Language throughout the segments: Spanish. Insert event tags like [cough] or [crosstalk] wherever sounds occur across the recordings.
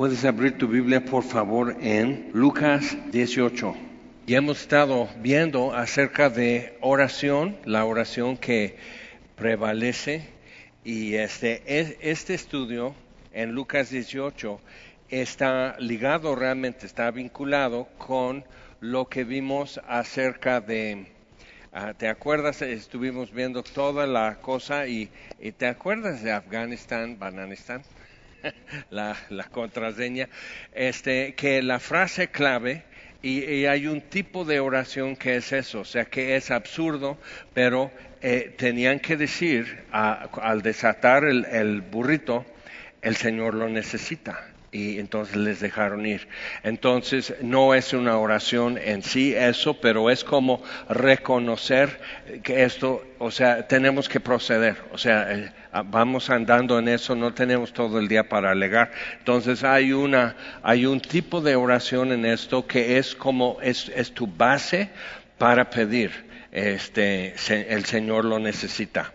Puedes abrir tu Biblia, por favor, en Lucas 18. Y hemos estado viendo acerca de oración, la oración que prevalece. Y este, este estudio en Lucas 18 está ligado realmente, está vinculado con lo que vimos acerca de, ah, ¿te acuerdas? Estuvimos viendo toda la cosa y, y ¿te acuerdas de Afganistán, Bananistán? [laughs] la, la, contraseña, este, que la frase clave, y, hay un tipo de oración que es eso, o sea que es absurdo, pero eh, tenían que decir al desatar el burrito, el Señor lo necesita y entonces les dejaron ir. Entonces no es una oración en sí eso, pero es como reconocer que esto, o sea, tenemos que proceder, o sea, eh, vamos andando en eso, no tenemos todo el día para alegar. Entonces hay una, hay un tipo de oración en esto que es como es, es tu base para pedir. Este, el Señor lo necesita.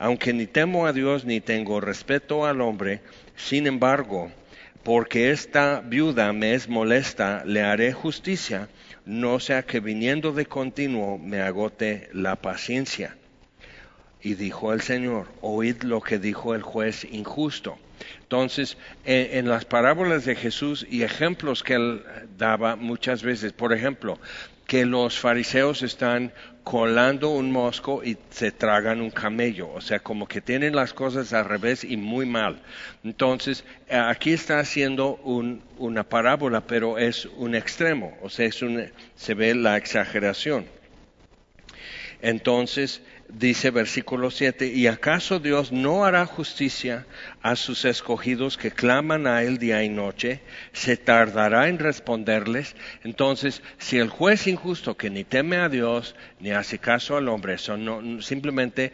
aunque ni temo a Dios ni tengo respeto al hombre, sin embargo, porque esta viuda me es molesta, le haré justicia, no sea que viniendo de continuo me agote la paciencia. Y dijo el Señor, oíd lo que dijo el juez injusto. Entonces, en, las parábolas de Jesús y ejemplos que él daba muchas veces, por ejemplo, que los fariseos están colando un mosco y se tragan un camello, o sea, como que tienen las cosas al revés y muy mal. Entonces, aquí está haciendo una parábola, pero es un extremo, o sea, es se ve la exageración. Entonces, dice versículo 7, ¿y acaso Dios no hará justicia a sus escogidos que claman a Él día y noche? ¿Se tardará en responderles? Entonces, si el juez injusto que ni teme a Dios ni hace caso al hombre, no, simplemente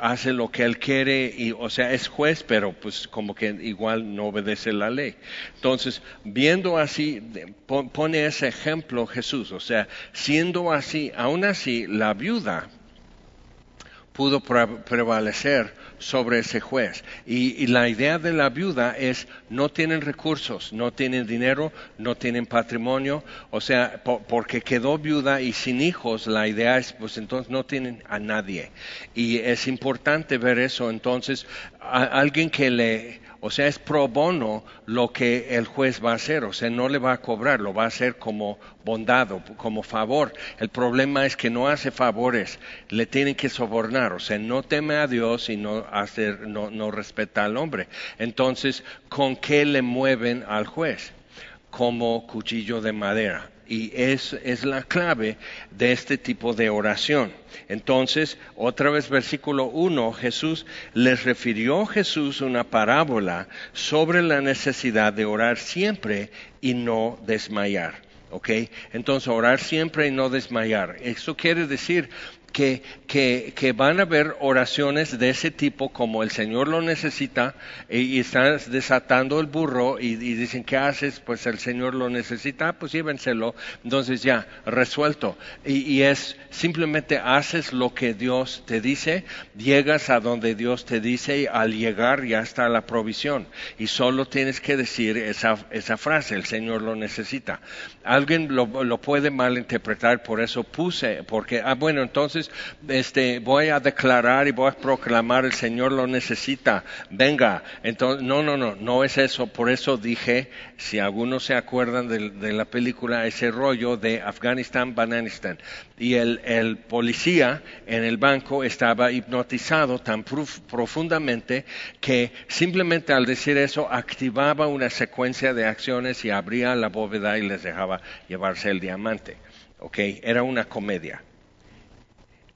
hace lo que Él quiere, y, o sea, es juez, pero pues como que igual no obedece la ley. Entonces, viendo así, pone ese ejemplo Jesús, o sea, siendo así, aún así, la viuda, pudo prevalecer sobre ese juez. Y, la idea de la viuda es no tienen recursos, no tienen dinero, no tienen patrimonio, o sea, porque quedó viuda y sin hijos, la idea es, pues entonces no tienen a nadie. Y es importante ver eso, entonces, alguien que le o sea, es pro bono lo que el juez va a hacer, o sea, no le va a cobrar, lo va a hacer como bondado, como favor. El problema es que no hace favores, le tienen que sobornar, o sea, no teme a Dios y no, hacer, no, no respeta al hombre. Entonces, ¿con qué le mueven al juez? Como cuchillo de madera y es, es, la clave de este tipo de oración. Entonces, otra vez versículo 1, Jesús les refirió Jesús una parábola sobre la necesidad de orar siempre y no desmayar. ¿ok? Entonces, orar siempre y no desmayar. Eso quiere decir que, que, que, van a haber oraciones de ese tipo como el Señor lo necesita y, están desatando el burro y, dicen, ¿qué haces? Pues el Señor lo necesita, pues llévenselo. Entonces ya, resuelto. Y, y, es simplemente haces lo que Dios te dice, llegas a donde Dios te dice y al llegar ya está la provisión. Y solo tienes que decir esa, esa frase, el Señor lo necesita. Alguien lo, puede malinterpretar, por eso puse, porque, ah, bueno, entonces este, voy a declarar y voy a proclamar, el Señor lo necesita, venga. Entonces, no, no, no, no es eso. Por eso dije, si algunos se acuerdan de, la película, ese rollo de Afganistán, Bananistan. Y el policía en el banco estaba hipnotizado tan profundamente que simplemente al decir eso activaba una secuencia de acciones y abría la bóveda y les dejaba llevarse el diamante. Okay, era una comedia.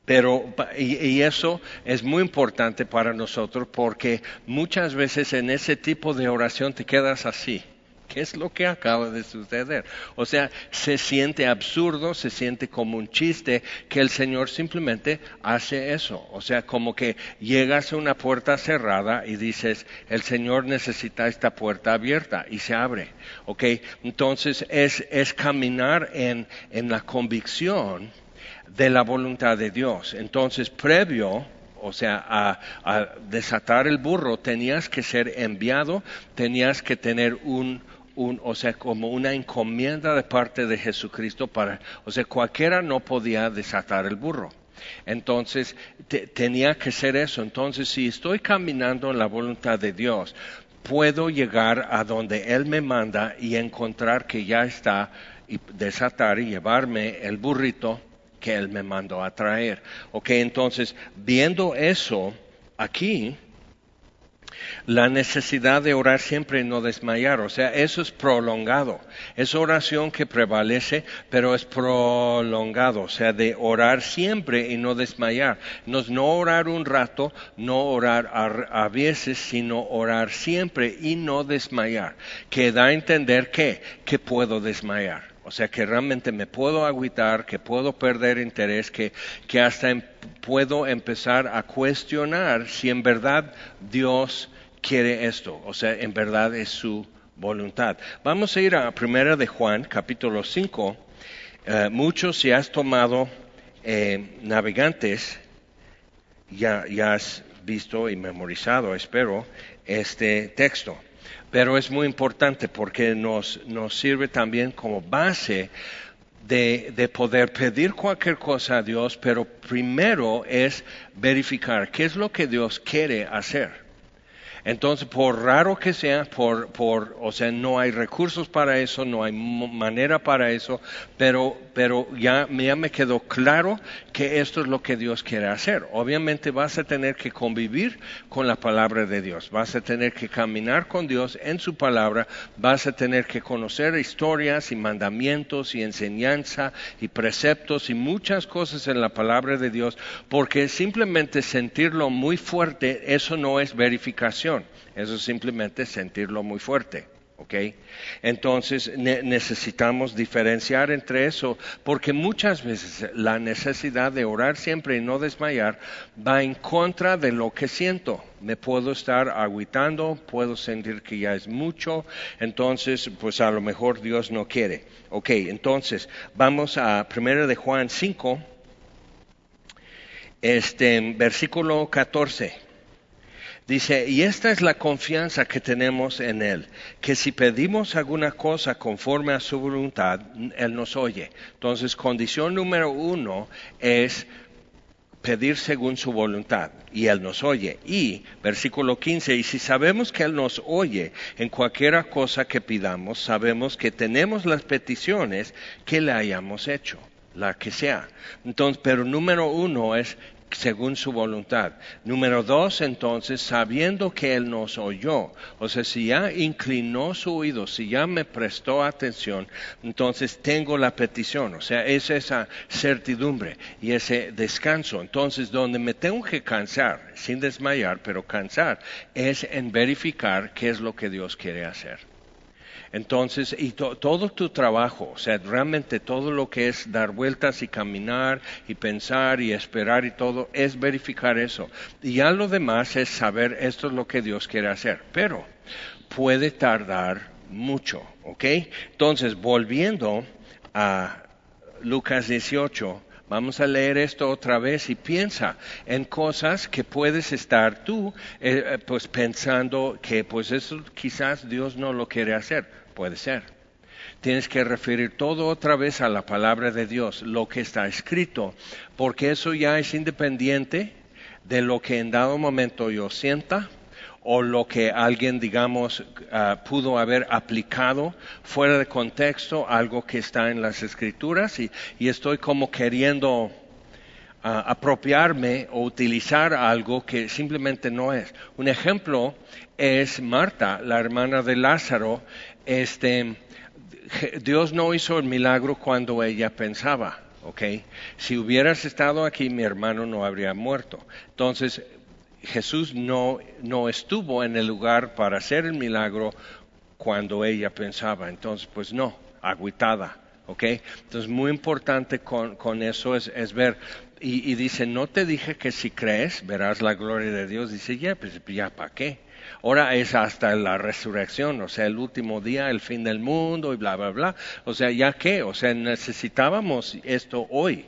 Pero, y, eso es muy importante para nosotros porque muchas veces en ese tipo de oración te quedas así, ¿Qué es lo que acaba de suceder? O sea, se siente absurdo, se siente como un chiste que el Señor simplemente hace eso. O sea, como que llegas a una puerta cerrada y dices, el Señor necesita esta puerta abierta y se abre. ¿Ok? Entonces es, es caminar en, en la convicción de la voluntad de Dios. Entonces, previo o sea, a, desatar el burro, tenías que ser enviado, tenías que tener un, o sea, como una encomienda de parte de Jesucristo para, o sea, cualquiera no podía desatar el burro. Entonces, tenía que ser eso. Entonces, si estoy caminando en la voluntad de Dios, puedo llegar a donde Él me manda y encontrar que ya está, y desatar y llevarme el burrito que Él me mandó a traer. Ok, entonces, viendo eso aquí, la necesidad de orar siempre y no desmayar, o sea, eso es prolongado. Es oración que prevalece, pero es prolongado, o sea, de orar siempre y no desmayar. No no orar un rato, no orar a, a veces, sino orar siempre y no desmayar, que da a entender que, que puedo desmayar. O sea, que realmente me puedo agüitar, que puedo perder interés, que, que hasta em, puedo empezar a cuestionar si en verdad Dios quiere esto. O sea, en verdad es su voluntad. Vamos a ir a Primera de Juan, capítulo 5. Eh, muchos si has tomado eh, navegantes, ya, ya has visto y memorizado, espero, este texto pero es muy importante porque nos, sirve también como base de, de, poder pedir cualquier cosa a Dios, pero primero es verificar qué es lo que Dios quiere hacer. Entonces, por raro que sea, por, por, o sea, no hay recursos para eso, no hay manera para eso, pero, pero ya, ya me quedó claro que esto es lo que Dios quiere hacer. Obviamente vas a tener que convivir con la palabra de Dios, vas a tener que caminar con Dios en su palabra, vas a tener que conocer historias y mandamientos y enseñanza y preceptos y muchas cosas en la palabra de Dios, porque simplemente sentirlo muy fuerte, eso no es verificación eso es simplemente sentirlo muy fuerte. ¿ok? Entonces necesitamos diferenciar entre eso, porque muchas veces la necesidad de orar siempre y no desmayar va en contra de lo que siento. Me puedo estar aguitando, puedo sentir que ya es mucho, entonces pues a lo mejor Dios no quiere. Ok, entonces vamos a 1 de Juan 5, este, versículo 14. Dice, y esta es la confianza que tenemos en Él, que si pedimos alguna cosa conforme a su voluntad, Él nos oye. Entonces, condición número uno es pedir según su voluntad y Él nos oye. Y, versículo 15, y si sabemos que Él nos oye en cualquier cosa que pidamos, sabemos que tenemos las peticiones que le hayamos hecho la que sea. Entonces, pero número uno es según su voluntad. Número dos, entonces, sabiendo que Él nos oyó, o sea, si ya inclinó su oído, si ya me prestó atención, entonces tengo la petición, o sea, es esa certidumbre y ese descanso. Entonces, donde me tengo que cansar, sin desmayar, pero cansar, es en verificar qué es lo que Dios quiere hacer. Entonces, y todo tu trabajo, o sea, realmente todo lo que es dar vueltas y caminar y pensar y esperar y todo, es verificar eso. Y ya lo demás es saber esto es lo que Dios quiere hacer. Pero puede tardar mucho, ¿ok? Entonces, volviendo a Lucas 18, Vamos a leer esto otra vez y piensa en cosas que puedes estar tú eh, pues pensando que pues eso quizás Dios no lo quiere hacer. Puede ser. Tienes que referir todo otra vez a la palabra de Dios, lo que está escrito, porque eso ya es independiente de lo que en dado momento yo sienta o lo que alguien, digamos, ah, pudo haber aplicado fuera de contexto, algo que está en las escrituras, y, estoy como queriendo apropiarme o utilizar algo que simplemente no es. Un ejemplo es Marta, la hermana de Lázaro. Este, Dios no hizo el milagro cuando ella pensaba. ¿ok? Si hubieras estado aquí, mi hermano no habría muerto. Entonces, Jesús no, no estuvo en el lugar para hacer el milagro cuando ella pensaba. Entonces, pues no, agüitada. ¿ok? Entonces, muy importante con, eso es, es ver, y, dice, no te dije que si crees verás la gloria de Dios. Dice, ya, pues ya, ¿para qué? Ahora es hasta la resurrección, o sea, el último día, el fin del mundo y bla, bla, bla. O sea, ¿ya qué? O sea, necesitábamos esto hoy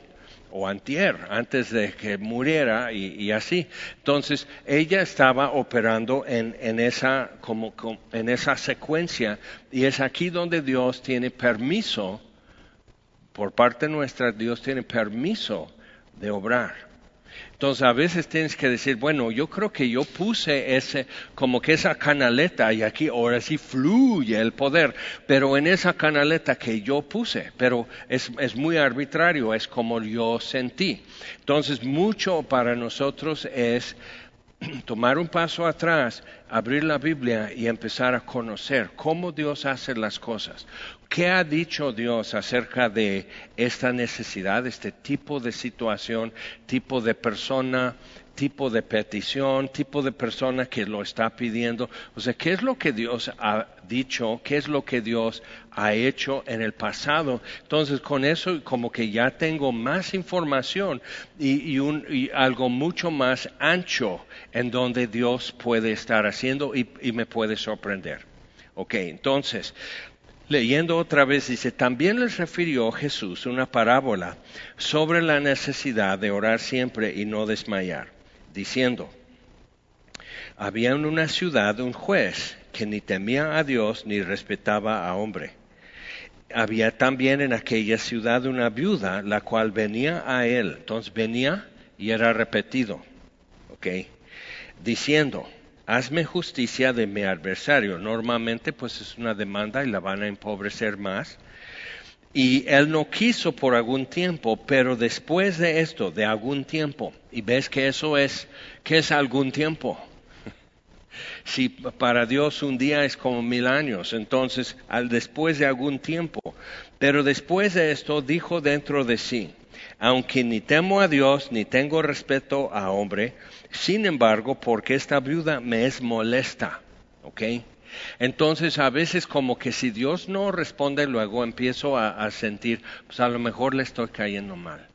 o antier, antes de que muriera y, así. Entonces, ella estaba operando en, en, esa, como, en esa secuencia y es aquí donde Dios tiene permiso, por parte nuestra, Dios tiene permiso de obrar. Entonces a veces tienes que decir, bueno, yo creo que yo puse ese, como que esa canaleta y aquí ahora sí fluye el poder, pero en esa canaleta que yo puse, pero es, es muy arbitrario, es como yo sentí. Entonces mucho para nosotros es [clears throat] tomar un paso atrás, abrir la Biblia y empezar a conocer cómo Dios hace las cosas. ¿Qué ha dicho Dios acerca de esta necesidad, este tipo de situación, tipo de persona, tipo de petición, tipo de persona que lo está pidiendo? O sea, ¿qué es lo que Dios ha dicho? ¿Qué es lo que Dios ha hecho en el pasado? Entonces, con eso como que ya tengo más información y, algo mucho más ancho en donde Dios puede estar haciendo y, y me puede sorprender. Ok, entonces, Leyendo otra vez dice, también les refirió Jesús una parábola sobre la necesidad de orar siempre y no desmayar, diciendo, había en una ciudad un juez que ni temía a Dios ni respetaba a hombre. Había también en aquella ciudad una viuda, la cual venía a él. Entonces venía y era repetido, ¿ok? Diciendo, hazme justicia de mi adversario. Normalmente pues es una demanda y la van a empobrecer más. Y él no quiso por algún tiempo, pero después de esto, de algún tiempo, y ves que eso es, que es algún tiempo. [laughs] Si para Dios un día es como mil años, entonces al después de algún tiempo, pero después de esto dijo dentro de sí, aunque ni temo a Dios ni tengo respeto a hombre, sin embargo, porque esta viuda me es molesta, ¿ok? Entonces, a veces como que si Dios no responde, luego empiezo a, sentir, pues a lo mejor le estoy cayendo mal,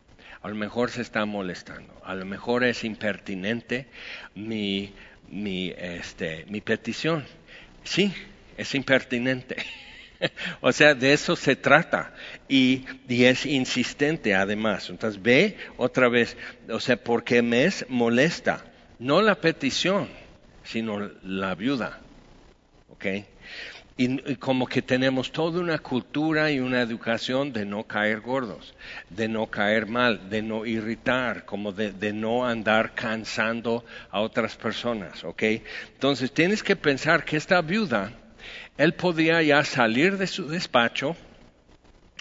a lo mejor se está molestando, a lo mejor es impertinente mi, mi, este, mi petición. Sí, es impertinente. [laughs] o sea, de eso se trata. Y, y, es insistente además. Entonces ve otra vez, o sea, porque me es molesta, no la petición, sino la viuda. ¿Ok? Y, como que tenemos toda una cultura y una educación de no caer gordos, de no caer mal, de no irritar, como de, no andar cansando a otras personas, ¿ok? Entonces tienes que pensar que esta viuda, él podía ya salir de su despacho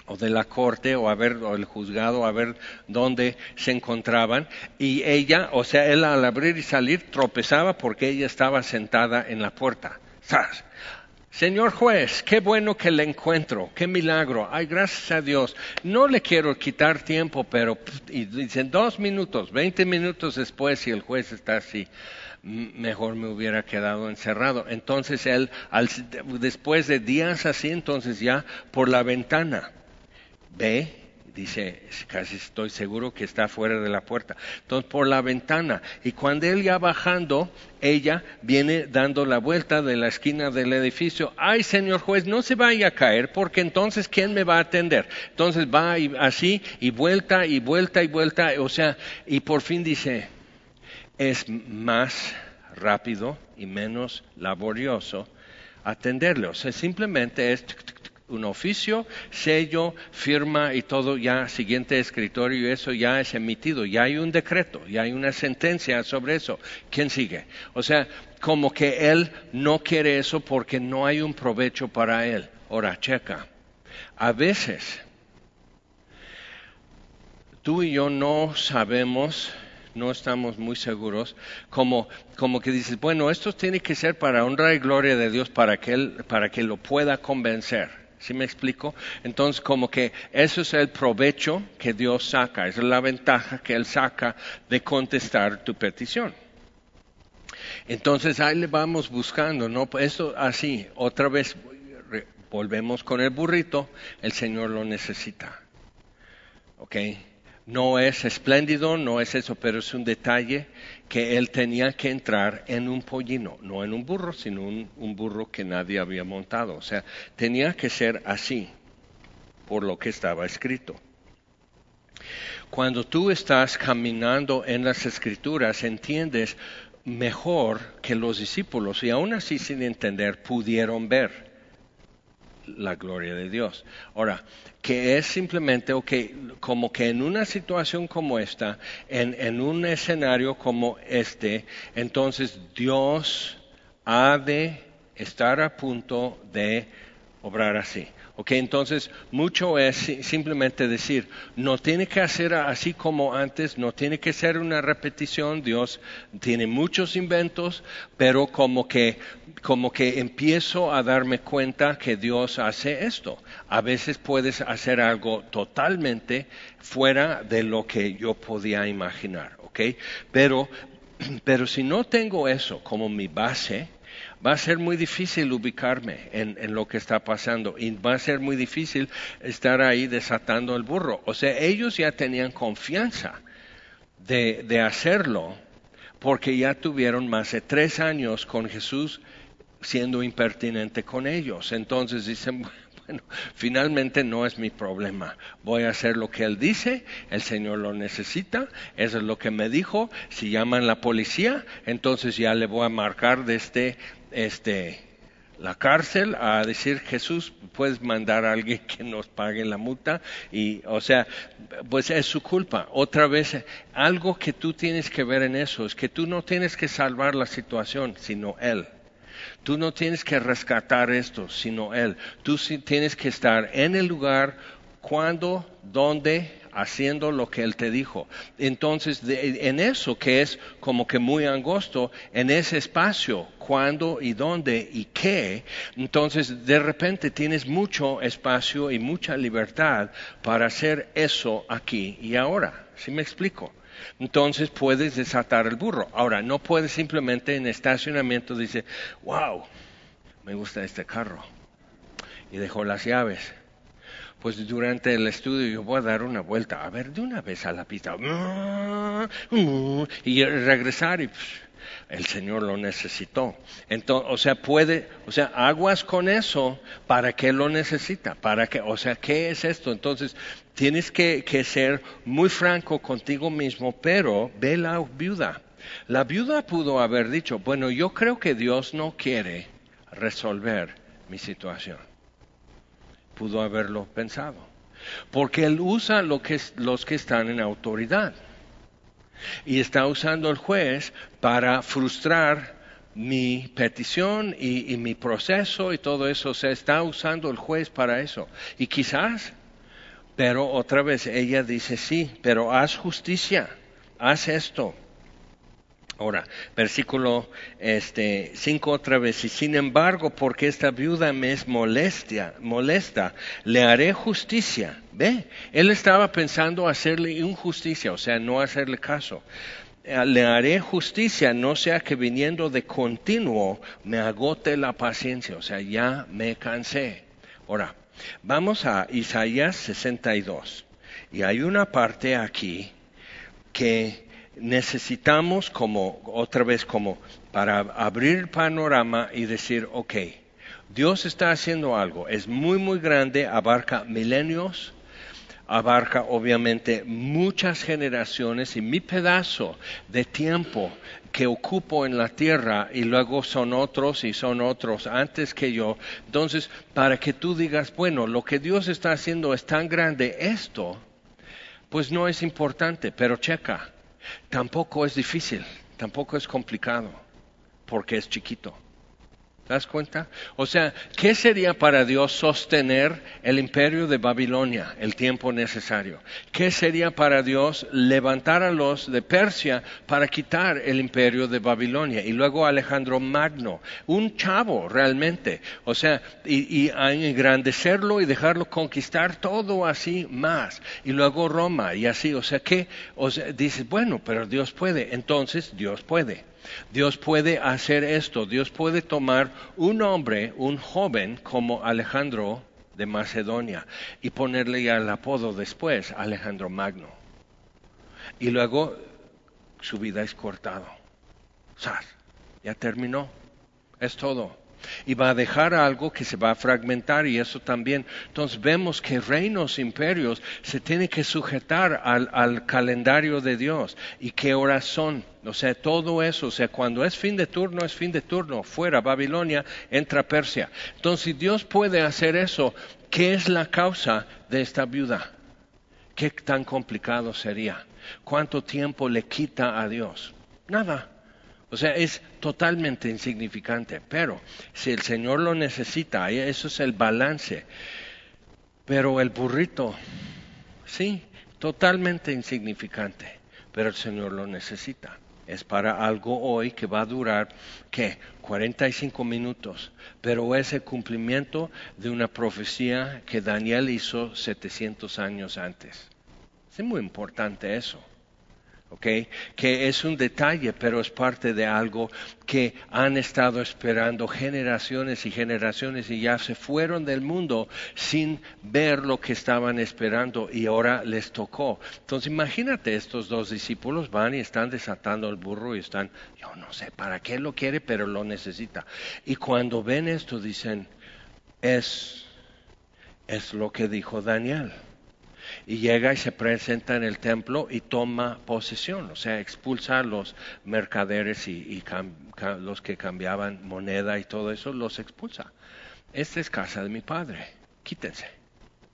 o de la corte o a ver o el juzgado a ver dónde se encontraban y ella, o sea, él al abrir y salir tropezaba porque ella estaba sentada en la puerta. Señor juez, qué bueno que le encuentro, qué milagro. Ay, gracias a Dios. No le quiero quitar tiempo, pero y dicen dos minutos, veinte minutos después, si el juez está así mejor me hubiera quedado encerrado. Entonces él, después de días así, entonces ya por la ventana ve, dice, casi estoy seguro que está fuera de la puerta. Entonces por la ventana. Y cuando él ya bajando, ella viene dando la vuelta de la esquina del edificio. Ay, señor juez, no se vaya a caer porque entonces ¿quién me va a atender? Entonces va así y vuelta y vuelta y vuelta. O sea, y por fin dice, es más rápido y menos laborioso atenderle. O sea, simplemente es un oficio, sello, firma y todo ya, siguiente escritorio eso ya es emitido, ya hay un decreto, ya hay una sentencia sobre eso. ¿Quién sigue? O sea, como que él no quiere eso porque no hay un provecho para él. Ahora, checa. A veces, tú y yo no sabemos no estamos muy seguros, como, como que dices, bueno, esto tiene que ser para honra y gloria de Dios para que Él, para que lo pueda convencer. ¿Sí me explico? Entonces, como que eso es el provecho que Dios saca, es la ventaja que Él saca de contestar tu petición. Entonces ahí le vamos buscando, ¿no? Esto así, otra vez Volvemos con el burrito, el Señor lo necesita. ¿Ok? No es espléndido, no es eso, pero es un detalle que él tenía que entrar en un pollino, no en un burro, sino un, un burro que nadie había montado. O sea, tenía que ser así, por lo que estaba escrito. Cuando tú estás caminando en las escrituras, entiendes mejor que los discípulos, y aún así sin entender, pudieron ver la gloria de Dios. Ahora, que es simplemente, ok, como que en una situación como esta, en, en un escenario como este, entonces Dios ha de estar a punto de obrar así. Ok, entonces mucho es simplemente decir, no tiene que hacer así como antes, no tiene que ser una repetición, Dios tiene muchos inventos, pero como que, como que empiezo a darme cuenta que Dios hace esto. A veces puedes hacer algo totalmente fuera de lo que yo podía imaginar, ok, pero, [clears throat] pero si no tengo eso como mi base, va a ser muy difícil ubicarme en, lo que está pasando y va a ser muy difícil estar ahí desatando el burro. O sea, ellos ya tenían confianza de, de hacerlo porque ya tuvieron más de tres años con Jesús siendo impertinente con ellos. Entonces dicen, bueno, finalmente no es mi problema. Voy a hacer lo que Él dice, el Señor lo necesita, eso es lo que me dijo. Si llaman la policía, entonces ya le voy a marcar desde este, la cárcel a decir, Jesús, puedes mandar a alguien que nos pague la multa. Y, o sea, pues es su culpa. Otra vez, algo que tú tienes que ver en eso es que tú no tienes que salvar la situación, sino Él. Tú no tienes que rescatar esto, sino Él. Tú tienes que estar en el lugar, cuando, dónde, haciendo lo que Él te dijo. Entonces, en eso que es como que muy angosto, en ese espacio, cuándo y dónde y qué, entonces de repente tienes mucho espacio y mucha libertad para hacer eso aquí y ahora. ¿Sí me explico? Entonces puedes desatar el burro. Ahora, no puedes simplemente en estacionamiento decir, wow, me gusta este carro. Y dejó las llaves. Pues durante el estudio yo voy a dar una vuelta, a ver, de una vez a la pista, y regresar y el Señor lo necesitó. Entonces, o sea, puede, o sea, aguas con eso, ¿para qué lo necesita? ¿Para qué? O sea, ¿qué es esto? Entonces, tienes que, ser muy franco contigo mismo, pero ve la viuda. La viuda pudo haber dicho, bueno, yo creo que Dios no quiere resolver mi situación. Pudo haberlo pensado. Porque Él usa lo que, los que están en autoridad. Y está usando el juez para frustrar mi petición y, mi proceso y todo eso. O sea, está usando el juez para eso. Y quizás pero otra vez ella dice, sí, pero haz justicia, haz esto. Ahora, versículo este, 5 otra vez, y sin embargo, porque esta viuda me es molestia, molesta, le haré justicia. Ve, él estaba pensando hacerle injusticia, o sea, no hacerle caso. Eh, le haré justicia, no sea que viniendo de continuo me agote la paciencia, o sea, ya me cansé. Ahora, Vamos a Isaías 62. Y hay una parte aquí que necesitamos como, otra vez como, para abrir el panorama y decir, ok, Dios está haciendo algo, es muy, muy grande, abarca milenios, abarca obviamente muchas generaciones y mi pedazo de tiempo que ocupo en la tierra y luego son otros y son otros antes que yo. Entonces, para que tú digas, bueno, lo que Dios está haciendo es tan grande esto, pues no es importante, pero checa, tampoco es difícil, tampoco es complicado, porque es chiquito. ¿Te das cuenta? O sea, ¿qué sería para Dios sostener el imperio de Babilonia el tiempo necesario? ¿Qué sería para Dios levantar a los de Persia para quitar el imperio de Babilonia? Y luego Alejandro Magno, un chavo realmente. O sea, y, engrandecerlo y dejarlo conquistar todo así más. Y luego Roma y así. O sea, ¿qué? O sea, dices, bueno, pero Dios puede. Entonces, Dios puede. Dios puede hacer esto. Dios puede tomar un hombre, un joven como Alejandro de Macedonia y ponerle el apodo después, Alejandro Magno. Y luego su vida es cortado. Ya terminó. Es todo y va a dejar algo que se va a fragmentar y eso también. Entonces vemos que reinos, imperios, se tienen que sujetar al, calendario de Dios y qué horas son. O sea, todo eso, o sea, cuando es fin de turno, es fin de turno. Fuera Babilonia, entra Persia. Entonces, si Dios puede hacer eso, ¿qué es la causa de esta viuda? ¿Qué tan complicado sería? ¿Cuánto tiempo le quita a Dios? Nada. O sea, es totalmente insignificante, pero si el Señor lo necesita, eso es el balance. Pero el burrito, sí, totalmente insignificante, pero el Señor lo necesita. Es para algo hoy que va a durar, ¿qué? 45 minutos, pero es el cumplimiento de una profecía que Daniel hizo 700 años antes. Es muy importante eso que es un detalle, pero es parte de algo que han estado esperando generaciones y generaciones y ya se fueron del mundo sin ver lo que estaban esperando y ahora les tocó. Entonces imagínate, estos dos discípulos van y están desatando el burro y están, yo no sé para qué lo quiere, pero lo necesita. Y cuando ven esto dicen, es, es lo que dijo Daniel y llega y se presenta en el templo y toma posesión, o sea, expulsa a los mercaderes y, los que cambiaban moneda y todo eso, los expulsa. Esta es casa de mi padre, quítense,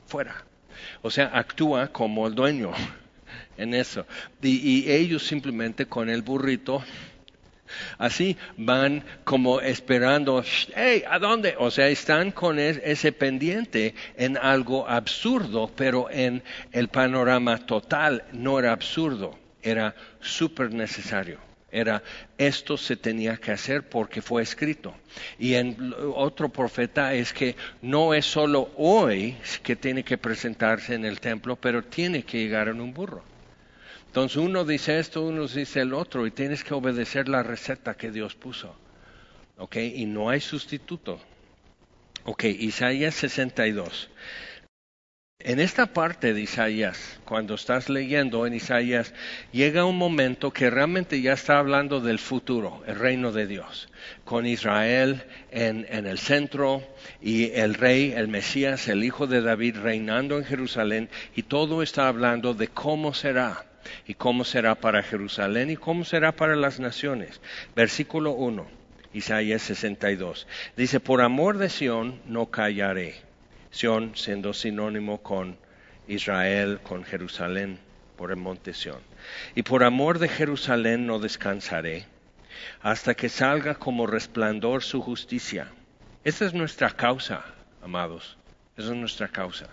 fuera. O sea, actúa como el dueño [laughs] en eso. y ellos simplemente con el burrito Así van como esperando, hey, ¿a dónde? O sea, están con ese pendiente en algo absurdo, pero en el panorama total no era absurdo, era súper necesario. Era esto se tenía que hacer porque fue escrito. Y en otro profeta es que no es solo hoy que tiene que presentarse en el templo, pero tiene que llegar en un burro. Entonces uno dice esto, uno dice el otro y tienes que obedecer la receta que Dios puso. ¿Ok? Y no hay sustituto. Ok, Isaías 62. En esta parte de Isaías, cuando estás leyendo en Isaías, llega un momento que realmente ya está hablando del futuro, el reino de Dios, con Israel en, en, el centro y el rey, el Mesías, el hijo de David reinando en Jerusalén, y todo está hablando de cómo será y cómo será para Jerusalén y cómo será para las naciones. Versículo 1, Isaías 62. Dice, por amor de Sión no callaré. Sión siendo sinónimo con Israel, con Jerusalén, por el monte Sión. Y por amor de Jerusalén no descansaré, hasta que salga como resplandor su justicia. Esa es nuestra causa, amados. Esa es nuestra causa.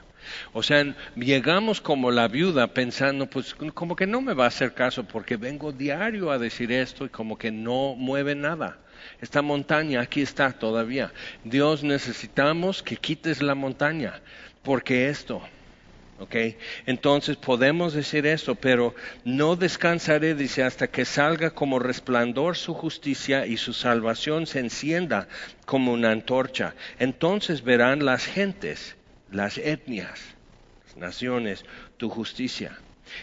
O sea, llegamos como la viuda pensando, pues como que no me va a hacer caso porque vengo diario a decir esto y como que no mueve nada. Esta montaña aquí está todavía. Dios necesitamos que quites la montaña porque esto. ¿ok? Entonces podemos decir esto, pero no descansaré, dice, hasta que salga como resplandor su justicia y su salvación se encienda como una antorcha. Entonces verán las gentes las etnias, las naciones, tu justicia,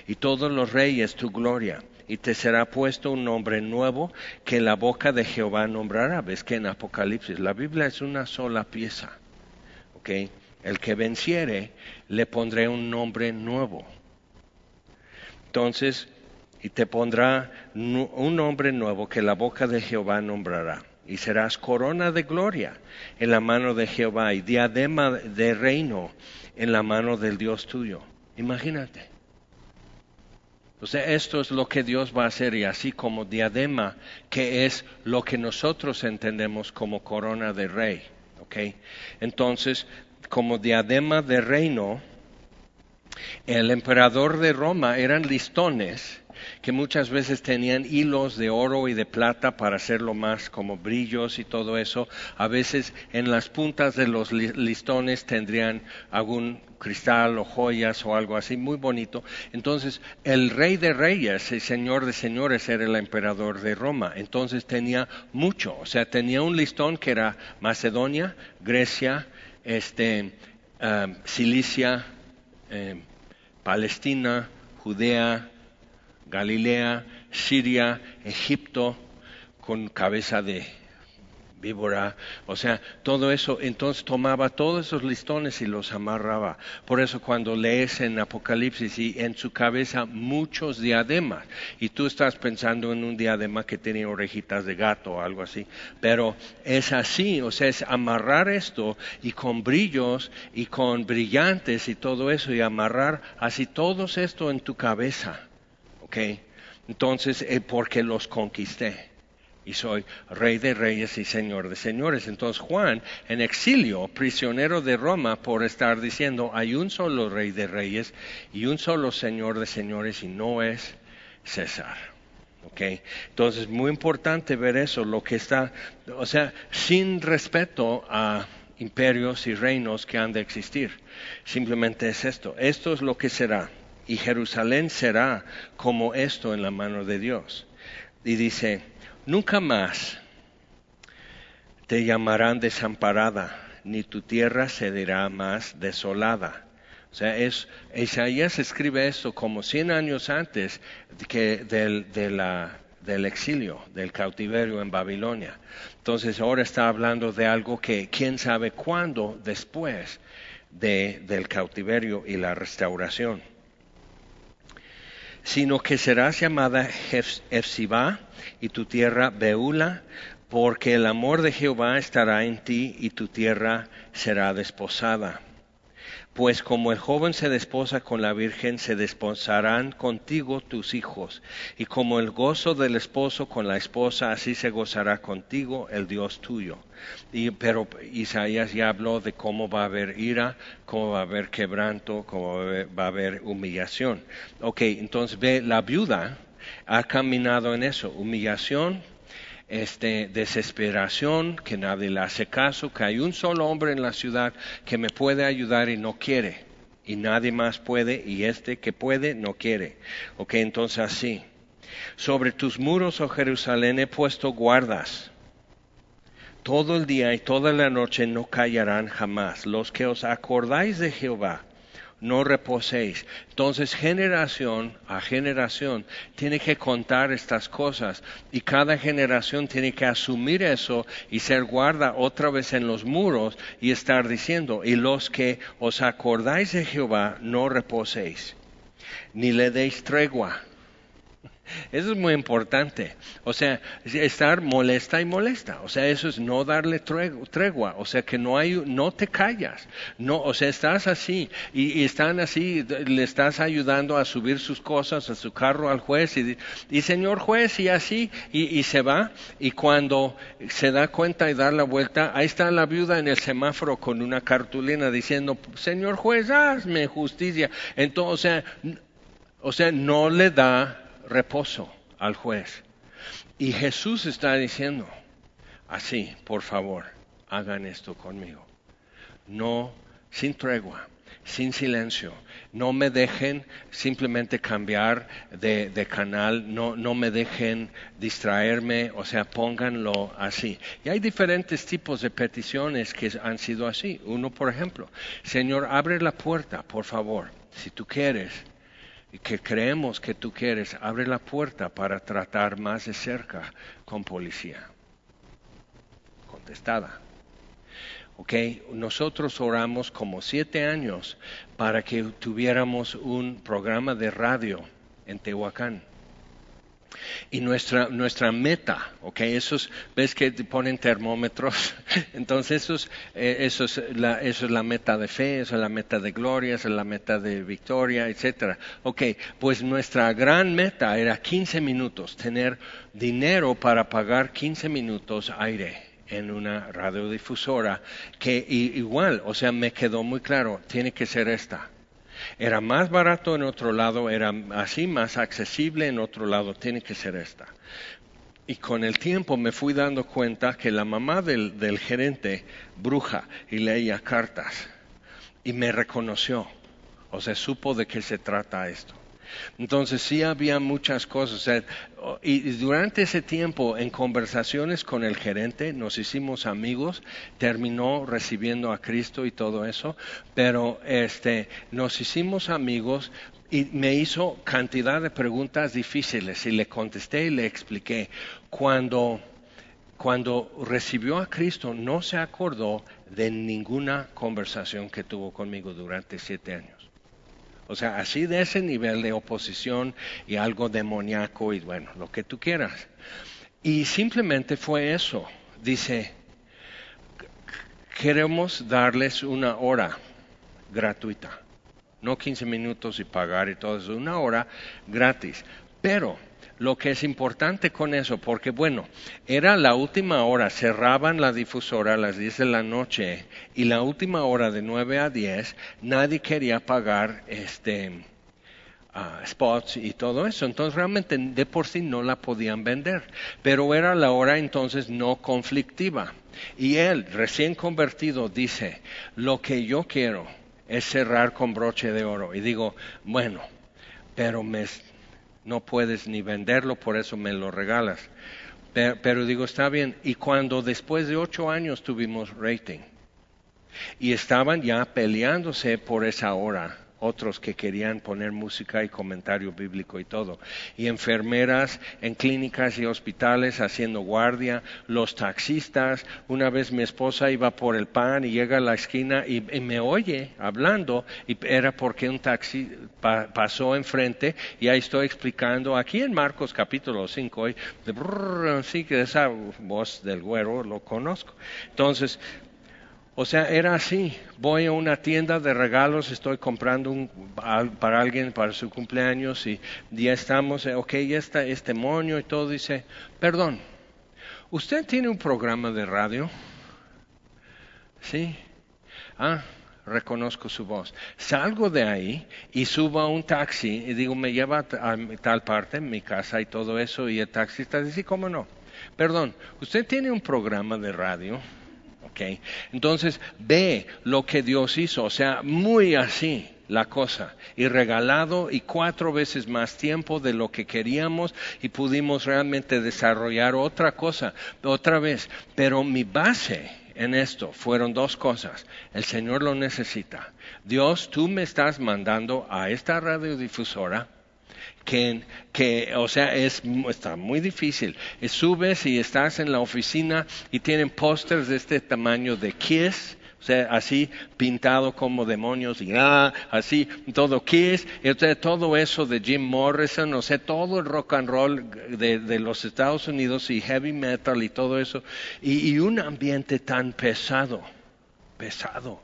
y todos los reyes tu gloria, y te será puesto un nombre nuevo que la boca de Jehová nombrará. Ves que en Apocalipsis la Biblia es una sola pieza. ¿ok? El que venciere, le pondré un nombre nuevo. Entonces, y te pondrá un nombre nuevo que la boca de Jehová nombrará y serás corona de gloria en la mano de Jehová y diadema de reino en la mano del Dios tuyo. Imagínate. Sea, esto es lo que Dios va a hacer y así como diadema, que es lo que nosotros entendemos como corona de rey. ¿ok? Entonces, como diadema de reino, el emperador de Roma eran listones que muchas veces tenían hilos de oro y de plata para hacerlo más como brillos y todo eso. A veces en las puntas de los listones tendrían algún cristal o joyas o algo así, muy bonito. Entonces, el rey de reyes, el señor de señores, era el emperador de Roma. Entonces tenía mucho, o sea, tenía un listón que era Macedonia, Grecia, este, um, Cilicia, eh, Palestina, Judea, Galilea, Siria, Egipto, con cabeza de víbora, o sea, todo eso, entonces tomaba todos esos listones y los amarraba. Por eso cuando lees en Apocalipsis y en su cabeza muchos diademas, y tú estás pensando en un diadema que tenía orejitas de gato o algo así, pero es así, o sea, es amarrar esto y con brillos y con brillantes y todo eso y amarrar así todo esto en tu cabeza, ¿ok? Entonces, eh, porque los conquisté y soy rey de reyes y señor de señores. Entonces Juan, en exilio, prisionero de Roma, por estar diciendo, hay un solo rey de reyes y un solo señor de señores y no es César. ¿Okay? Entonces, muy importante ver eso, lo que está, o sea, sin respeto a imperios y reinos que han de existir. Simplemente es esto. Esto es lo que será. Y Jerusalén será como esto en la mano de Dios. Y dice, Nunca más te llamarán desamparada, ni tu tierra se dirá más desolada. O sea, es, Isaías escribe esto como cien años antes que del, del exilio, del cautiverio en Babilonia. Entonces ahora está hablando de algo que quién sabe cuándo después de, del cautiverio y la restauración. Sino que serás llamada Efsibá y tu tierra Beula, porque el amor de Jehová estará en ti y tu tierra será desposada. Pues como el joven se desposa con la virgen, se desposarán contigo tus hijos, y como el gozo del esposo con la esposa, así se gozará contigo el Dios tuyo. Y, pero Isaías ya habló de cómo va a haber ira, cómo va a haber quebranto, cómo va a haber humillación. Ok, entonces ve la viuda ha caminado en eso, humillación, este, desesperación, que nadie le hace caso, que hay un solo hombre en la ciudad que me puede ayudar y no quiere, y nadie más puede, y este que puede no quiere. Ok, entonces así. Sobre tus muros, oh Jerusalén, he puesto guardas. Todo el día y toda la noche no callarán jamás. Los que os acordáis de Jehová, no reposéis. Entonces, generación a generación tiene que contar estas cosas y cada generación tiene que asumir eso y ser guarda otra vez en los muros y estar diciendo, y los que os acordáis de Jehová, no reposéis, ni le deis tregua eso es muy importante. O sea, estar molesta y molesta. O sea, eso es no darle tregua. O sea, que no hay, no te callas. No, o sea, estás así y, están así, le estás ayudando a subir sus cosas a su carro al juez y, y señor juez y así y, se va y cuando se da cuenta y da la vuelta, ahí está la viuda en el semáforo con una cartulina diciendo, señor juez, hazme justicia. Entonces, o sea, no le da reposo al juez. Y Jesús está diciendo, así, por favor, hagan esto conmigo. No, sin tregua, sin silencio. No me dejen simplemente cambiar de, canal, no, no me dejen distraerme, o sea, pónganlo así. Y hay diferentes tipos de peticiones que han sido así. Uno, por ejemplo, Señor, abre la puerta, por favor, si tú quieres que creemos que tú quieres, abre la puerta para tratar más de cerca con policía. Contestada. Ok, nosotros oramos como siete años para que tuviéramos un programa de radio en Tehuacán y nuestra, nuestra meta, ¿ok? Esos, ves que ponen termómetros, [laughs] entonces eso es, eh, eso, es la, eso es la meta de fe, eso es la meta de gloria, eso es la meta de victoria, etcétera. Ok, pues nuestra gran meta era 15 minutos, tener dinero para pagar 15 minutos aire en una radiodifusora que igual, o sea, me quedó muy claro, tiene que ser esta Era más barato en otro lado, era así más accesible en otro lado, tiene que ser esta. Y con el tiempo me fui dando cuenta que la mamá del, gerente, bruja, y leía cartas, y me reconoció, o sea, supo de qué se trata esto. Entonces sí había muchas cosas. y durante ese tiempo, en conversaciones con el gerente, nos hicimos amigos, terminó recibiendo a Cristo y todo eso, pero este, nos hicimos amigos y me hizo cantidad de preguntas difíciles y le contesté y le expliqué. Cuando, cuando recibió a Cristo, no se acordó de ninguna conversación que tuvo conmigo durante siete años. O sea, así de ese nivel de oposición y algo demoníaco y bueno, lo que tú quieras. Y simplemente fue eso. Dice, queremos darles una hora gratuita. No 15 minutos y pagar y todo eso, una hora gratis. Pero lo que es importante con eso, porque bueno, era la última hora, cerraban la difusora a las 10 de la noche y la última hora de 9 a 10, nadie quería pagar este spots y todo eso. Entonces realmente de por sí no la podían vender, pero era la hora entonces no conflictiva. Y él, recién convertido, dice, lo que yo quiero es cerrar con broche de oro. Y digo, bueno, pero me, no puedes ni venderlo, por eso me lo regalas. Pero, digo, está bien. Y cuando después de ocho años tuvimos rating y estaban ya peleándose por esa hora, otros que querían poner música y comentario bíblico y todo. Y enfermeras en clínicas y hospitales haciendo guardia, los taxistas. Una vez mi esposa iba por el pan y llega a la esquina y, me oye hablando y era porque un taxi pasó enfrente y ahí estoy explicando aquí en Marcos capítulo 5, sí que esa voz del güero lo conozco. Entonces, o sea, era así. Voy a una tienda de regalos, estoy comprando un, para alguien para su cumpleaños y ya estamos, eh, ok, ya está este moño y todo. Dice, perdón, ¿usted tiene un programa de radio? Sí. Ah, reconozco su voz. Salgo de ahí y subo a un taxi y digo, me lleva a tal parte, mi casa y todo eso, y el taxista dice, ¿cómo no? Perdón, ¿usted tiene un programa de radio? Entonces ve lo que Dios hizo, o sea, muy así la cosa y regalado y cuatro veces más tiempo de lo que queríamos y pudimos realmente desarrollar otra cosa otra vez. Pero mi base en esto fueron dos cosas. El Señor lo necesita. Dios, tú me estás mandando a esta radiodifusora que, que, o sea, es, está muy difícil. subes y estás en la oficina y tienen pósters de este tamaño de Kiss, o sea, así pintado como demonios y ah, así todo Kiss, y, todo eso de Jim Morrison, o sea, todo el rock and roll de, los Estados Unidos y heavy metal y todo eso, y, y un ambiente tan pesado, pesado.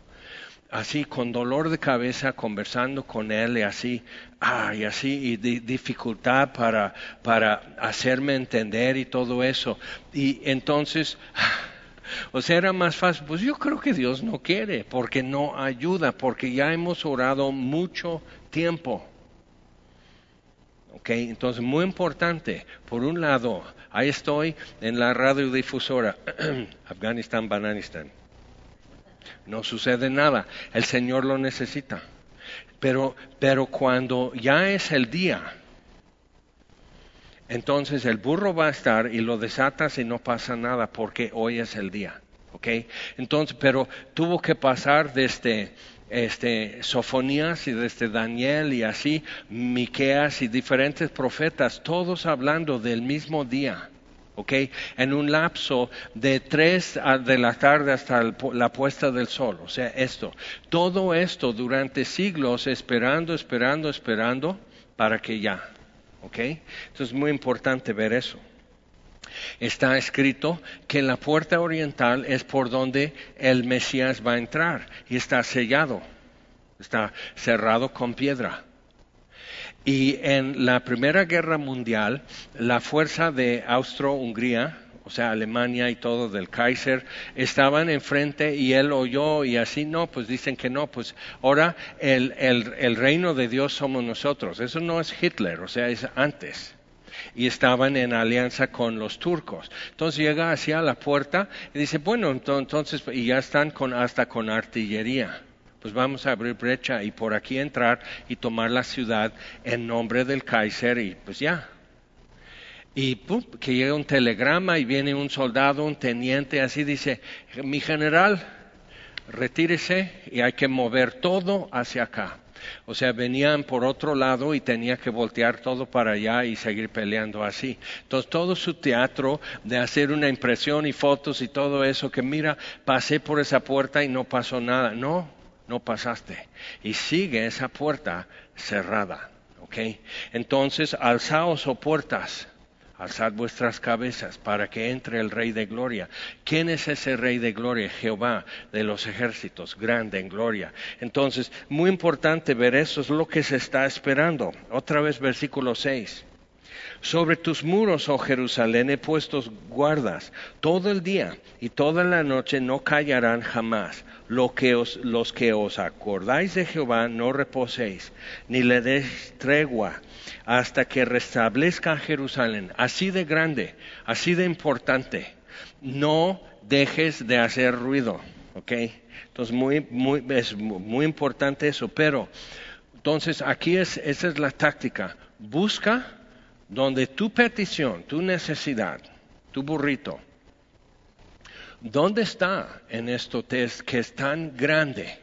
Así con dolor de cabeza conversando con él y así, ah, y así, y dificultad para, para hacerme entender y todo eso. Y entonces, [sighs] o sea, era más fácil, pues yo creo que Dios no quiere, porque no ayuda, porque ya hemos orado mucho tiempo. Ok, entonces muy importante, por un lado, ahí estoy en la radiodifusora, [clears throat] Afganistán, Bananistán no sucede nada. El Señor lo necesita. Pero, pero cuando ya es el día, entonces el burro va a estar y lo desatas y no pasa nada porque hoy es el día. ¿Ok? Entonces, pero tuvo que pasar desde este, Sofonías y desde Daniel y así, Miqueas y diferentes profetas, todos hablando del mismo día. En un lapso de tres de la tarde hasta la puesta del sol. O sea, esto. Todo esto durante siglos esperando, esperando, esperando para que ya. ¿Ok? Entonces es muy importante ver eso. Está escrito que la puerta oriental es por donde el Mesías va a entrar y está sellado, está cerrado con piedra. Y en la Primera Guerra Mundial, la fuerza de Austro-Hungría, o sea, Alemania y todo del Kaiser, estaban enfrente y él oyó y así, no, pues dicen que no, pues ahora el, el, el reino de Dios somos nosotros. Eso no es Hitler, o sea, es antes y estaban en alianza con los turcos. Entonces llega hacia la puerta y dice, bueno, entonces, y ya están con, hasta con artillería. Pues vamos a abrir brecha y por aquí entrar y tomar la ciudad en nombre del Kaiser y pues ya, y pum, que llega un telegrama y viene un soldado, un teniente, así dice, mi general, retírese y hay que mover todo hacia acá. O sea, venían por otro lado y tenía que voltear todo para allá y seguir peleando así. Entonces, todo su teatro de hacer una impresión y fotos y todo eso, que mira, pasé por esa puerta y no pasó nada. No, no pasaste. Y sigue esa puerta cerrada. ¿Ok? Entonces, alzaos o puertas alzad vuestras cabezas para que entre el Rey de Gloria. ¿Quién es ese Rey de Gloria? Jehová de los ejércitos, grande en gloria. Entonces, muy importante ver eso, es lo que se está esperando. Otra vez versículo 6. Sobre tus muros, oh Jerusalén, he puesto guardas todo el día y toda la noche no callarán jamás. Lo que los que os acordáis de Jehová no reposéis, ni le des tregua hasta que restablezca Jerusalén. Así de grande, así de importante. No dejes de hacer ruido, ¿ok? Entonces, muy, muy, es muy importante eso. Pero, entonces, aquí es, esa es la táctica. Busca donde tu petición, tu necesidad, tu burrito, ¿dónde está en esto que es tan grande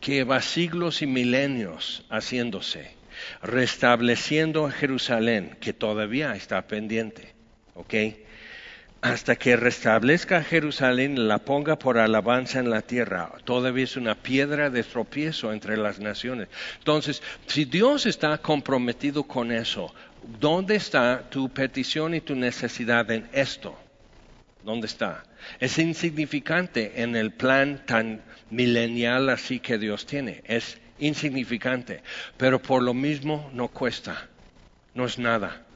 que va siglos y milenios haciéndose? restableciendo Jerusalén, que todavía está pendiente, ¿ok? Hasta que restablezca Jerusalén, la ponga por alabanza en la tierra. Todavía es una piedra de tropiezo entre las naciones. Entonces, si Dios está comprometido con eso, ¿dónde está tu petición y tu necesidad en esto? ¿Dónde está? Es insignificante en el plan tan milenial así que Dios tiene. Es insignificante, pero por lo mismo no cuesta, no es nada.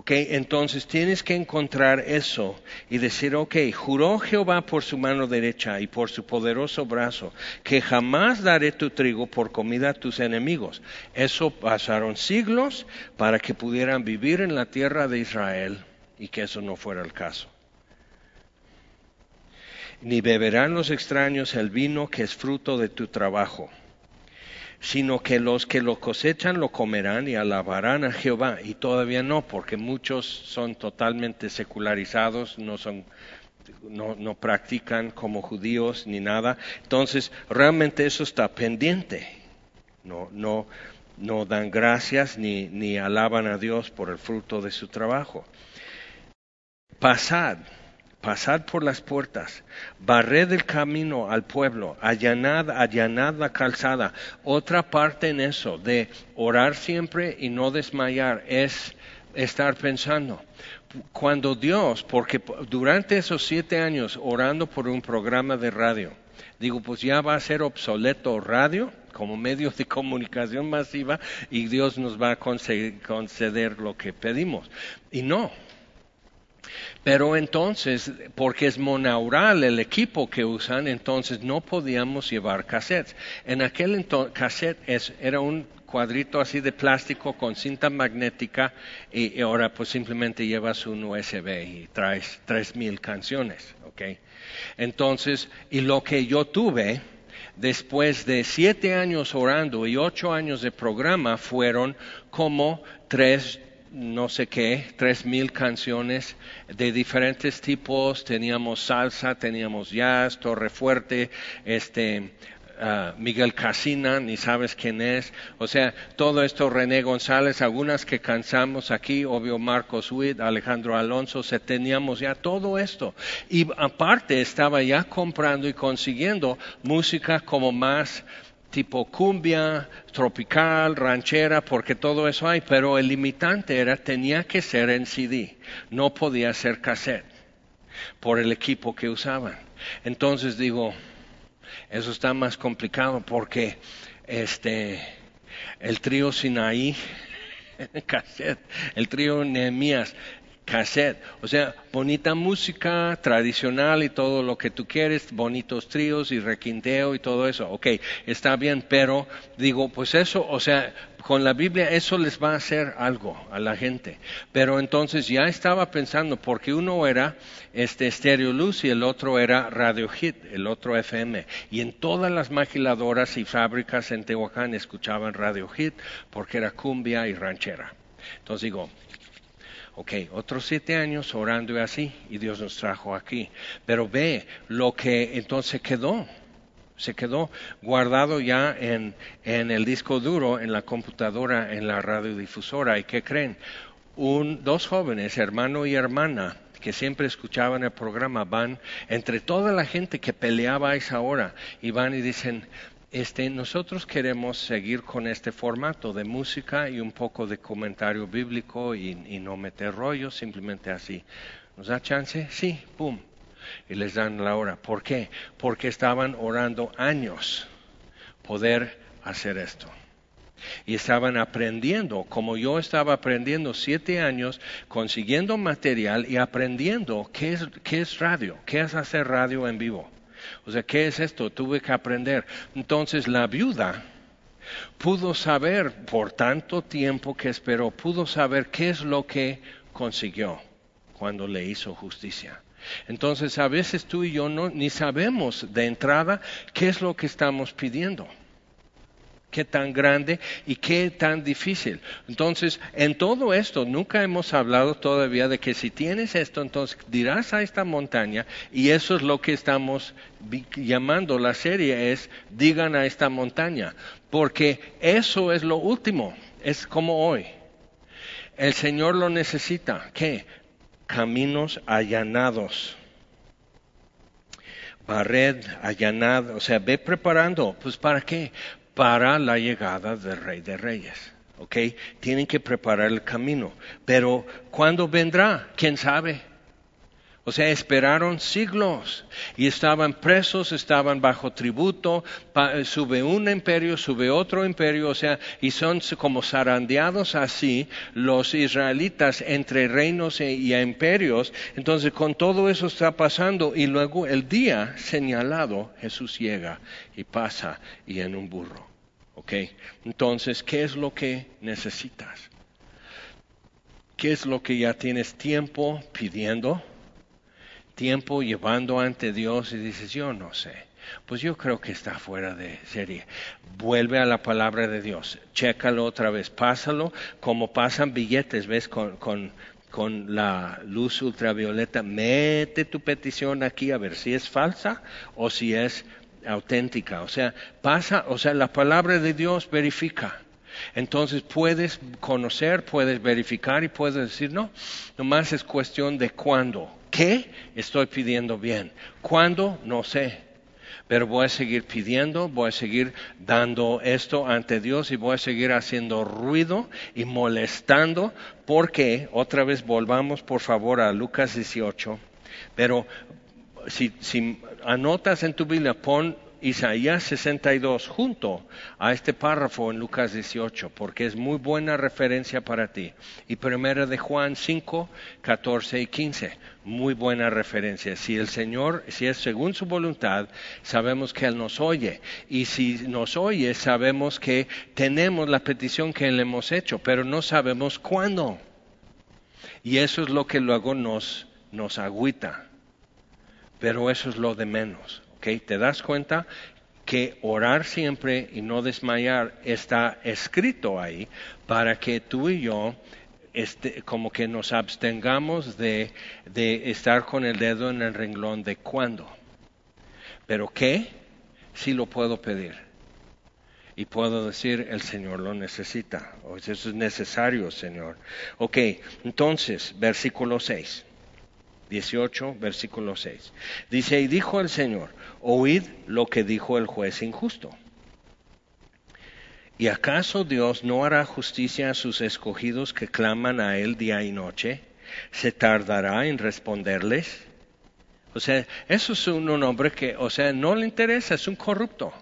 ¿Ok? Entonces tienes que encontrar eso y decir, ok, juró Jehová por su mano derecha y por su poderoso brazo, que jamás daré tu trigo por comida a tus enemigos. Eso pasaron siglos para que pudieran vivir en la tierra de Israel y que eso no fuera el caso ni beberán los extraños el vino que es fruto de tu trabajo, sino que los que lo cosechan lo comerán y alabarán a Jehová. Y todavía no, porque muchos son totalmente secularizados, no son no, no, practican como judíos ni nada. Entonces, realmente eso está pendiente. No, no, no dan gracias ni, ni alaban a Dios por el fruto de su trabajo. Pasad pasad por las puertas, barred el camino al pueblo, allanad, allanad la calzada. Otra parte en eso de orar siempre y no desmayar es estar pensando. Cuando Dios, porque durante esos siete años orando por un programa de radio, digo, pues ya va a ser obsoleto radio como medio de comunicación masiva y Dios nos va a conceder lo que pedimos. Y no, pero entonces, porque es monaural el equipo que usan, entonces no podíamos llevar cassettes. En aquel entonces, cassette era un cuadrito así de plástico con cinta magnética y, ahora pues simplemente llevas un USB y traes tres mil canciones, ¿ok? Entonces, y lo que yo tuve después de siete años orando y ocho años de programa fueron como tres no sé qué, tres mil canciones de diferentes tipos. Teníamos salsa, teníamos jazz, Torre Fuerte, este, ah, Miguel Casina, ni sabes quién es. O sea, todo esto René González, algunas que cansamos aquí, obvio Marcos Witt, Alejandro Alonso, se teníamos ya todo esto. Y aparte estaba ya comprando y consiguiendo música como más tipo cumbia, tropical, ranchera, porque todo eso hay, pero el limitante era tenía que ser en CD, no podía ser cassette por el equipo que usaban. Entonces digo, eso está más complicado porque este el trío Sinaí [laughs] cassette, el trío Nehemías cassette. O sea, bonita música tradicional y todo lo que tú quieres, bonitos tríos y requinteo y todo eso. Ok, está bien, pero digo, pues eso, o sea, con la Biblia eso les va a hacer algo a la gente. Pero entonces ya estaba pensando, porque uno era este Stereo Luz y el otro era Radio Hit, el otro FM. Y en todas las maquiladoras y fábricas en Tehuacán escuchaban Radio Hit porque era cumbia y ranchera. Entonces digo, Ok, otros siete años orando así, y Dios nos trajo aquí. Pero ve lo que entonces quedó. Se quedó guardado ya en, en el disco duro, en la computadora, en la radiodifusora. ¿Y qué creen? Un, dos jóvenes, hermano y hermana, que siempre escuchaban el programa, van entre toda la gente que peleaba a esa hora y van y dicen, este, nosotros queremos seguir con este formato de música y un poco de comentario bíblico y, no meter rollo, simplemente así. ¿Nos da chance? Sí, pum. Y les dan la hora. ¿Por qué? Porque estaban orando años poder hacer esto. Y estaban aprendiendo, como yo estaba aprendiendo siete años, consiguiendo material y aprendiendo qué es, qué es radio, qué es hacer radio en vivo. O sea, ¿qué es esto? Tuve que aprender. Entonces la viuda pudo saber, por tanto tiempo que esperó, pudo saber qué es lo que consiguió cuando le hizo justicia. Entonces a veces tú y yo no, ni sabemos de entrada qué es lo que estamos pidiendo qué tan grande y qué tan difícil. Entonces, en todo esto, nunca hemos hablado todavía de que si tienes esto, entonces dirás a esta montaña, y eso es lo que estamos llamando la serie, es digan a esta montaña, porque eso es lo último, es como hoy. El Señor lo necesita, ¿qué? Caminos allanados barred, allanado, o sea, ve preparando, pues ¿para qué? Para la llegada del Rey de Reyes. ¿Ok? Tienen que preparar el camino. Pero ¿cuándo vendrá? ¿Quién sabe? O sea, esperaron siglos y estaban presos, estaban bajo tributo, sube un imperio, sube otro imperio, o sea, y son como zarandeados así los israelitas entre reinos e, y imperios. Entonces, con todo eso está pasando y luego el día señalado, Jesús llega y pasa y en un burro. ¿Ok? Entonces, ¿qué es lo que necesitas? ¿Qué es lo que ya tienes tiempo pidiendo? Tiempo llevando ante Dios y dices, yo no sé. Pues yo creo que está fuera de serie. Vuelve a la palabra de Dios. Chécalo otra vez. Pásalo como pasan billetes, ¿ves? Con, con, con la luz ultravioleta. Mete tu petición aquí a ver si es falsa o si es auténtica. O sea, pasa, o sea, la palabra de Dios verifica. Entonces puedes conocer, puedes verificar y puedes decir, no, nomás es cuestión de cuándo. ¿Qué? Estoy pidiendo bien. ¿Cuándo? No sé. Pero voy a seguir pidiendo, voy a seguir dando esto ante Dios y voy a seguir haciendo ruido y molestando porque, otra vez volvamos por favor a Lucas 18, pero si, si anotas en tu Biblia, pon Isaías 62 junto a este párrafo en Lucas 18, porque es muy buena referencia para ti. Y primera de Juan 5, 14 y 15, muy buena referencia. Si el Señor, si es según su voluntad, sabemos que Él nos oye. Y si nos oye, sabemos que tenemos la petición que le hemos hecho, pero no sabemos cuándo. Y eso es lo que luego nos, nos pero eso es lo de menos. ¿okay? ¿Te das cuenta que orar siempre y no desmayar está escrito ahí para que tú y yo este, como que nos abstengamos de, estar con el dedo en el renglón de cuándo. Pero ¿qué? Sí lo puedo pedir. Y puedo decir, el Señor lo necesita. O eso es necesario, Señor. Ok, entonces, versículo 6. 18, versículo 6. Dice, y dijo el Señor, oíd lo que dijo el juez injusto. ¿Y acaso Dios no hará justicia a sus escogidos que claman a Él día y noche? ¿Se tardará en responderles? O sea, eso es un, hombre que, o sea, no le interesa, es un corrupto.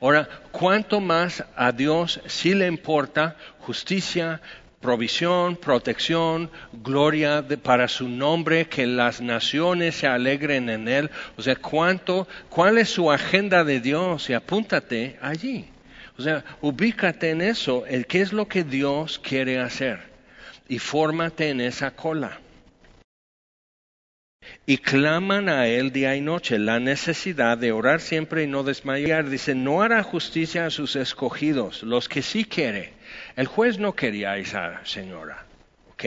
Ahora, ¿cuánto más a Dios sí le importa justicia, provisión, protección, gloria para su nombre, que las naciones se alegren en él. O sea, cuánto, cuál es su agenda de Dios y apúntate allí. O sea, ubícate en eso, el qué es lo que Dios quiere hacer y fórmate en esa cola. Y claman a él día y noche la necesidad de orar siempre y no desmayar. Dice, no hará justicia a sus escogidos, los que sí quiere. El juez no quería a esa señora, ¿ok?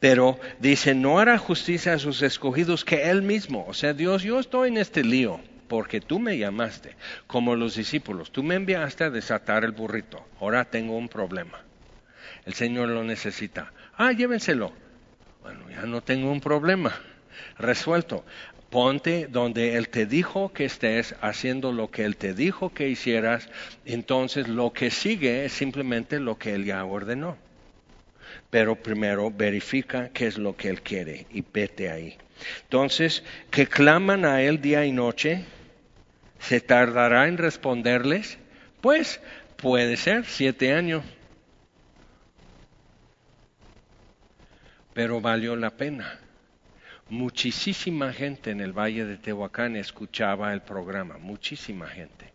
Pero dice, no hará justicia a sus escogidos que él mismo. O sea, Dios, yo estoy en este lío porque tú me llamaste, como los discípulos, tú me enviaste a desatar el burrito, ahora tengo un problema. El Señor lo necesita. Ah, llévenselo. Bueno, ya no tengo un problema resuelto. Ponte donde Él te dijo que estés haciendo lo que Él te dijo que hicieras, entonces lo que sigue es simplemente lo que Él ya ordenó. Pero primero verifica qué es lo que Él quiere y vete ahí. Entonces, que claman a Él día y noche, ¿se tardará en responderles? Pues puede ser siete años. Pero valió la pena muchísima gente en el Valle de Tehuacán escuchaba el programa, muchísima gente.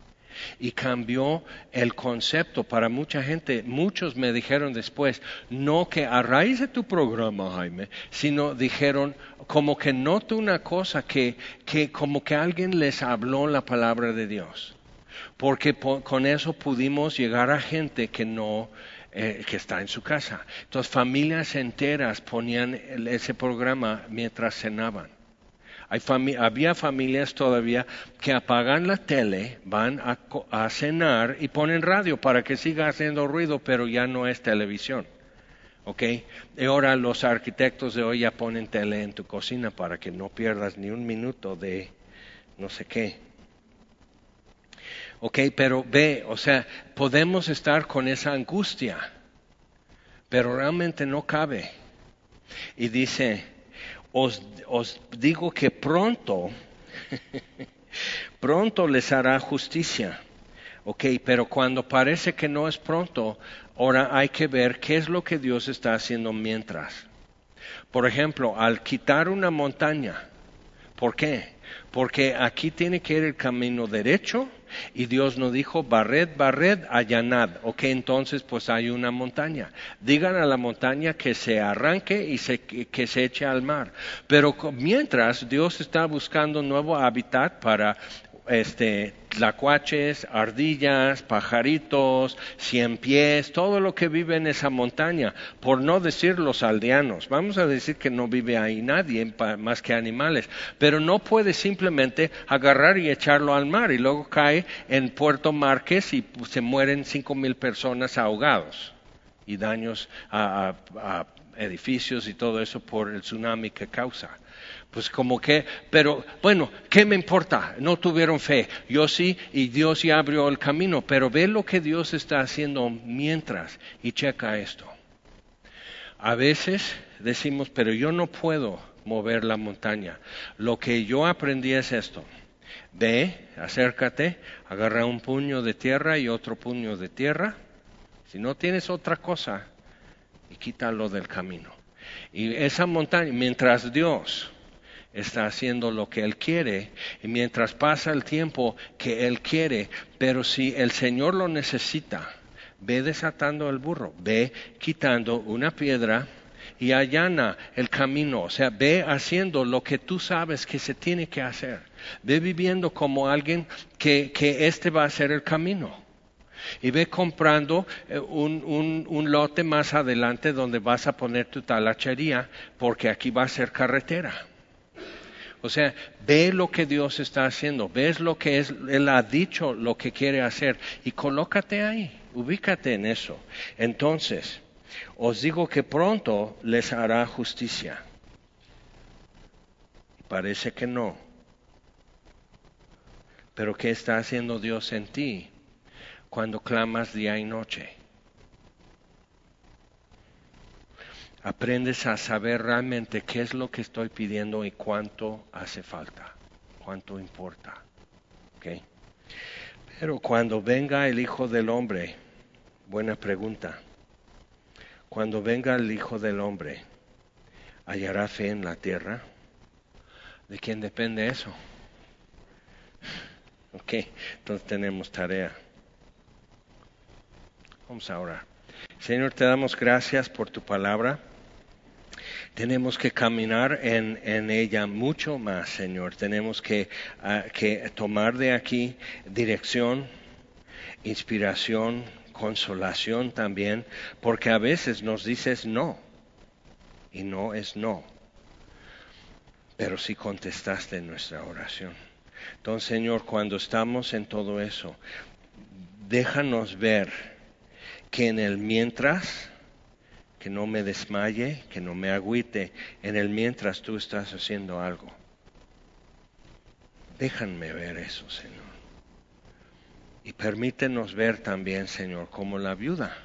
Y cambió el concepto para mucha gente. Muchos me dijeron después, no que a raíz de tu programa, Jaime, sino dijeron como que noto una cosa, que, que como que alguien les habló la palabra de Dios. Porque con eso pudimos llegar a gente que no eh, que está en su casa. Entonces familias enteras ponían ese programa mientras cenaban. Había familias todavía que apagan la tele, van a, a, cenar y ponen radio para que siga haciendo ruido, pero ya no es televisión. ¿Ok? Y ahora los arquitectos de hoy ya ponen tele en tu cocina para que no pierdas ni un minuto de no sé qué. Ok, pero ve, o sea, podemos estar con esa angustia, pero realmente no cabe. Y dice, os, os digo que pronto, [laughs] pronto les hará justicia. Ok, pero cuando parece que no es pronto, ahora hay que ver qué es lo que Dios está haciendo mientras. Por ejemplo, al quitar una montaña, ¿por qué? Porque aquí tiene que ir el camino derecho, y Dios nos dijo, barred, barred, allanad. Ok, entonces pues hay una montaña. Digan a la montaña que se arranque y que se eche al mar. Pero mientras Dios está buscando nuevo hábitat para este, tlacuaches, ardillas, pajaritos, cien pies, todo lo que vive en esa montaña, por no decir los aldeanos. Vamos a decir que no vive ahí nadie más que animales, pero no puede simplemente agarrar y echarlo al mar y luego cae en Puerto Márquez y se mueren cinco mil personas ahogados y daños a edificios y todo eso por el tsunami que causa. Pues como que, pero bueno, ¿qué me importa? No tuvieron fe. Yo sí, y Dios ya abrió el camino, pero ve lo que Dios está haciendo mientras y checa esto. A veces decimos, pero yo no puedo mover la montaña. Lo que yo aprendí es esto. Ve, acércate, agarra un puño de tierra y otro puño de tierra. Si no tienes otra cosa, y quítalo del camino. Y esa montaña, mientras Dios está haciendo lo que Él quiere. Y mientras pasa el tiempo que Él quiere, pero si el Señor lo necesita, ve desatando el burro, ve quitando una piedra y allana el camino, o sea, ve haciendo lo que tú sabes que se tiene que hacer, ve viviendo como alguien que, que este va a ser el camino. Y ve comprando eh, un, un, un lote más adelante donde vas a poner tu talachería, porque aquí va a ser carretera o sea, ve lo que Dios está haciendo, ves lo que es, Él ha dicho, lo que quiere hacer y colócate ahí, ubícate en eso. Entonces, os digo que pronto les hará justicia. Parece que no. Pero ¿qué está haciendo Dios en ti cuando clamas día y noche? Aprendes a saber realmente qué es lo que estoy pidiendo y cuánto hace falta, cuánto importa. Pero cuando venga el Hijo del Hombre, buena pregunta, cuando venga el Hijo del Hombre, ¿hallará fe en la tierra? ¿De quién depende eso? [laughs] Ok, entonces tenemos tarea. Vamos a orar. Señor, te damos gracias por tu palabra. Tenemos que caminar en, ella mucho más, Señor. Tenemos que, ah, que tomar de aquí dirección, inspiración, consolación también, porque a veces nos dices no, y no es no, pero sí contestaste nuestra oración. Entonces, Señor, cuando estamos en todo eso, déjanos ver que en el mientras, que no me desmaye, que no me agüite, en el mientras tú estás haciendo algo. Déjanme ver eso, Señor. Y permítenos ver también, Señor, como la viuda.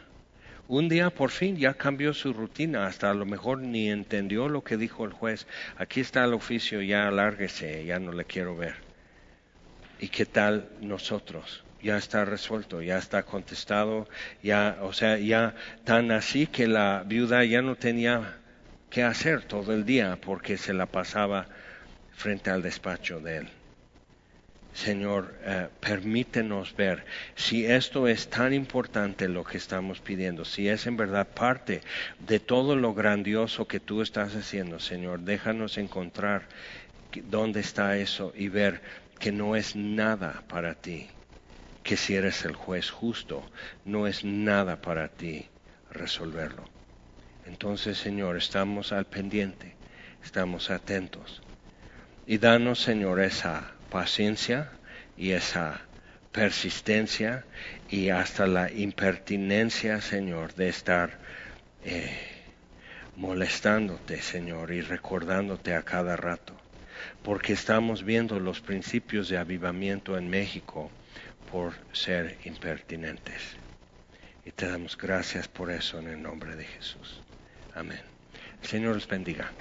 Un día por fin ya cambió su rutina, hasta a lo mejor ni entendió lo que dijo el juez. Aquí está el oficio, ya alárguese, ya no le quiero ver. ¿Y qué tal nosotros? Ya está resuelto, ya está contestado, ya, o sea, ya tan así que la viuda ya no tenía qué hacer todo el día porque se la pasaba frente al despacho de él. Señor, eh, permítenos ver si esto es tan importante lo que estamos pidiendo, si es en verdad parte de todo lo grandioso que tú estás haciendo, Señor, déjanos encontrar dónde está eso y ver que no es nada para ti, que si eres el juez justo, no es nada para ti resolverlo. Entonces, Señor, estamos al pendiente, estamos atentos. Y danos, Señor, esa paciencia y esa persistencia y hasta la impertinencia, Señor, de estar eh, molestándote, Señor, y recordándote a cada rato, porque estamos viendo los principios de avivamiento en México por ser impertinentes. Y te damos gracias por eso en el nombre de Jesús. Amén. El Señor los bendiga.